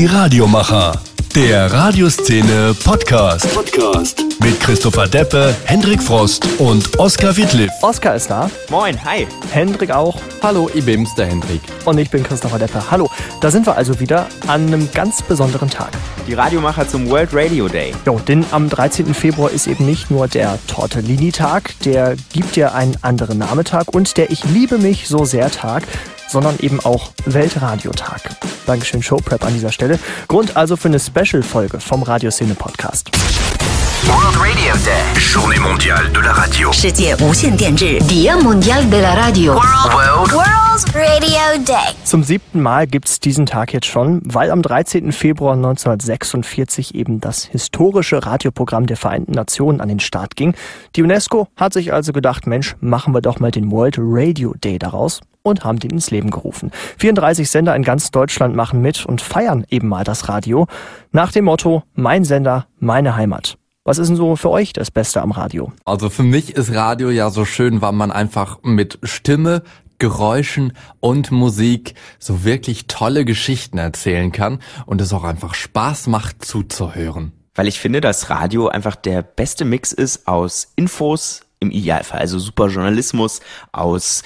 Die Radiomacher. Der Radioszene Podcast. Podcast. Mit Christopher Deppe, Hendrik Frost und Oskar Wittliff. Oskar ist da. Moin, hi. Hendrik auch. Hallo, ich bin's, der Hendrik. Und ich bin Christopher Deppe. Hallo. Da sind wir also wieder an einem ganz besonderen Tag. Die Radiomacher zum World Radio Day. Jo, denn am 13. Februar ist eben nicht nur der Tortellini-Tag, der gibt ja einen anderen Nametag und der Ich liebe mich so sehr Tag, sondern eben auch Weltradiotag. Dankeschön Showprep an dieser Stelle. Grund also für eine Special-Folge vom Radioszene Podcast. World Radio Day. Journée mondiale de la radio. 世界无线电日 Día Mundial de la Radio World. World Radio Day. Zum siebten Mal gibt's diesen Tag jetzt schon, weil am 13. Februar 1946 eben das historische Radioprogramm der Vereinten Nationen an den Start ging. Die UNESCO hat sich also gedacht, Mensch, machen wir doch mal den World Radio Day daraus und haben den ins Leben gerufen. 34 Sender in ganz Deutschland machen mit und feiern eben mal das Radio nach dem Motto Mein Sender, meine Heimat. Was ist denn so für euch das Beste am Radio? Also für mich ist Radio ja so schön, weil man einfach mit Stimme, Geräuschen und Musik so wirklich tolle Geschichten erzählen kann und es auch einfach Spaß macht zuzuhören. Weil ich finde, dass Radio einfach der beste Mix ist aus Infos, im Idealfall, also super Journalismus, aus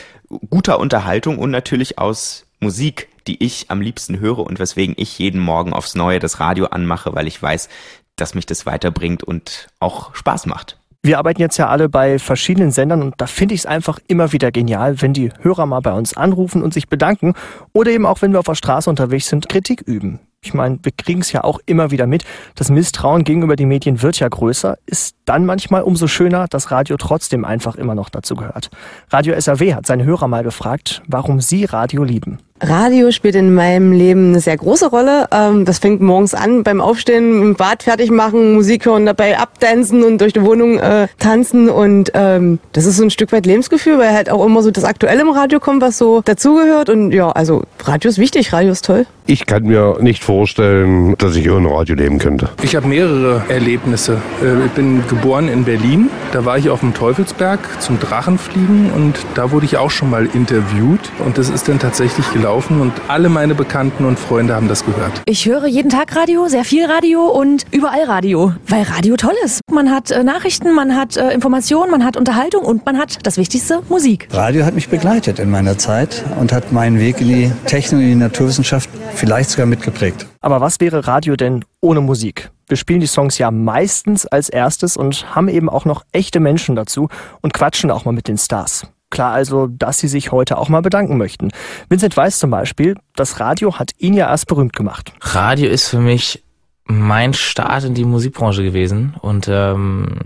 guter Unterhaltung und natürlich aus Musik, die ich am liebsten höre und weswegen ich jeden Morgen aufs Neue das Radio anmache, weil ich weiß, dass mich das weiterbringt und auch Spaß macht. Wir arbeiten jetzt ja alle bei verschiedenen Sendern und da finde ich es einfach immer wieder genial, wenn die Hörer mal bei uns anrufen und sich bedanken oder eben auch, wenn wir auf der Straße unterwegs sind, Kritik üben. Ich meine, wir kriegen es ja auch immer wieder mit. Das Misstrauen gegenüber den Medien wird ja größer, ist dann manchmal umso schöner, dass Radio trotzdem einfach immer noch dazu gehört. Radio SAW hat seine Hörer mal gefragt, warum sie Radio lieben. Radio spielt in meinem Leben eine sehr große Rolle. Ähm, das fängt morgens an beim Aufstehen, im Bad fertig machen, Musik hören, dabei abdancen und durch die Wohnung äh, tanzen. Und ähm, das ist so ein Stück weit Lebensgefühl, weil halt auch immer so das Aktuelle im Radio kommt, was so dazugehört. Und ja, also Radio ist wichtig, Radio ist toll. Ich kann mir nicht vorstellen, dass ich ohne Radio leben könnte. Ich habe mehrere Erlebnisse. Äh, Ich bin geboren in Berlin. Da war ich auf dem Teufelsberg zum Drachenfliegen und da wurde ich auch schon mal interviewt. Und das ist dann tatsächlich gelaufen und alle meine Bekannten und Freunde haben das gehört. Ich höre jeden Tag Radio, sehr viel Radio und überall Radio, weil Radio toll ist. Man hat äh, Nachrichten, man hat äh, Informationen, man hat Unterhaltung und man hat das Wichtigste, Musik. Radio hat mich begleitet in meiner Zeit und hat meinen Weg in die Technik und die Naturwissenschaft vielleicht sogar mitgeprägt. Aber was wäre Radio denn ohne Musik? Wir spielen die Songs ja meistens als erstes und haben eben auch noch echte Menschen dazu und quatschen auch mal mit den Stars. Klar also, dass sie sich heute auch mal bedanken möchten. Vincent Weiss zum Beispiel, das Radio hat ihn ja erst berühmt gemacht. Radio ist für mich mein Start in die Musikbranche gewesen und ähm,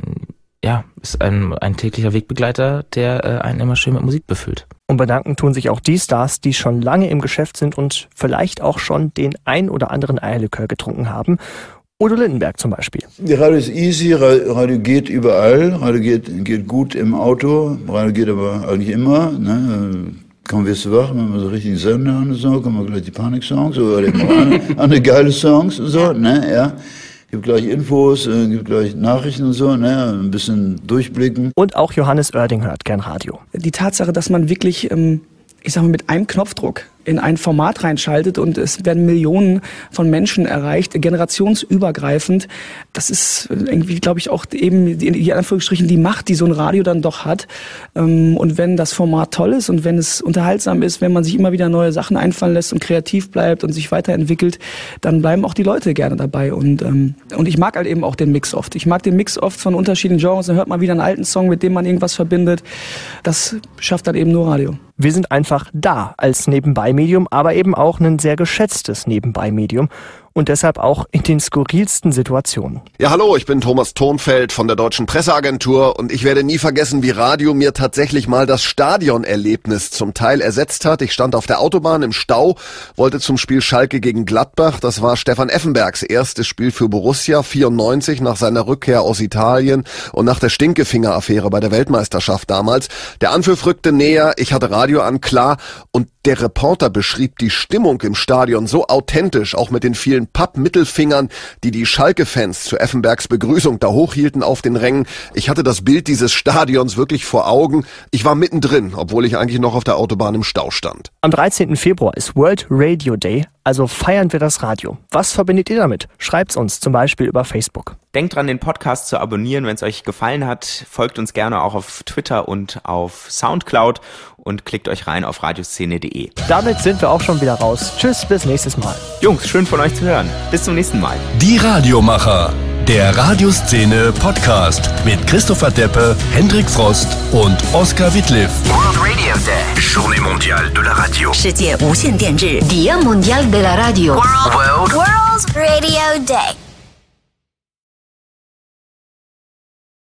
ja, ist ein, ein täglicher Wegbegleiter, der äh, einen immer schön mit Musik befüllt. Und bedanken tun sich auch die Stars, die schon lange im Geschäft sind und vielleicht auch schon den ein oder anderen Eierlikör getrunken haben. Udo Lindenberg zum Beispiel. Die Radio ist easy, Ra- Radio geht überall, Radio geht, geht gut im Auto, Radio geht aber eigentlich immer. Ne? Kaum wirst du wach, wenn man so richtig Sender und so, kommen wir gleich die Panik-Songs oder andere, andere geile Songs und so, ne, ja. Gibt gleich Infos, äh, gibt gleich Nachrichten und so, ne, ein bisschen durchblicken. Und auch Johannes Oerding hört gern Radio. die Tatsache, dass man wirklich, ähm, ich sag mal, mit einem Knopfdruck in ein Format reinschaltet und es werden Millionen von Menschen erreicht, generationsübergreifend. Das ist irgendwie, glaube ich, auch eben die, die Anführungsstrichen die Macht, die so ein Radio dann doch hat. Ähm, Und wenn das Format toll ist und wenn es unterhaltsam ist, wenn man sich immer wieder neue Sachen einfallen lässt und kreativ bleibt und sich weiterentwickelt, dann bleiben auch die Leute gerne dabei. Und, ähm, und ich mag halt eben auch den Mix oft. Ich mag den Mix oft von unterschiedlichen Genres. Dann hört man wieder einen alten Song, mit dem man irgendwas verbindet. Das schafft dann eben nur Radio. Wir sind einfach da als Nebenbei-Medium, aber eben auch ein sehr geschätztes Nebenbei-Medium und deshalb auch in den skurrilsten Situationen. Ja, hallo, ich bin Thomas Thonfeld von der Deutschen Presseagentur und ich werde nie vergessen, wie Radio mir tatsächlich mal das Stadionerlebnis zum Teil ersetzt hat. Ich stand auf der Autobahn im Stau, wollte zum Spiel Schalke gegen Gladbach. Das war Stefan Effenbergs erstes Spiel für Borussia 94 nach seiner Rückkehr aus Italien und nach der Stinkefinger-Affäre bei der Weltmeisterschaft damals. Der Anpfiff rückte näher, ich hatte Radio an, klar, und der Reporter beschrieb die Stimmung im Stadion so authentisch, auch mit den vielen Pappmittelfingern, die die Schalke-Fans zu Effenbergs Begrüßung da hochhielten auf den Rängen. Ich hatte das Bild dieses Stadions wirklich vor Augen. Ich war mittendrin, obwohl ich eigentlich noch auf der Autobahn im Stau stand. Am 13. Februar ist World Radio Day, Also feiern wir das Radio. Was verbindet ihr damit? Schreibt's uns zum Beispiel über Facebook. Denkt dran, den Podcast zu abonnieren, wenn es euch gefallen hat. Folgt uns gerne auch auf Twitter und auf Soundcloud und klickt euch rein auf radioszene.de. Damit sind wir auch schon wieder raus. Tschüss, bis nächstes Mal. Jungs, schön von euch zu hören. Bis zum nächsten Mal. Die Radiomacher. Der Radioszene Podcast mit Christopher Deppe, Hendrik Frost und Oskar Wittliff. World Radio Day. Journée mondiale de la radio. 世界无线电视 Dia Mundial de la Radio. World, World Radio Day.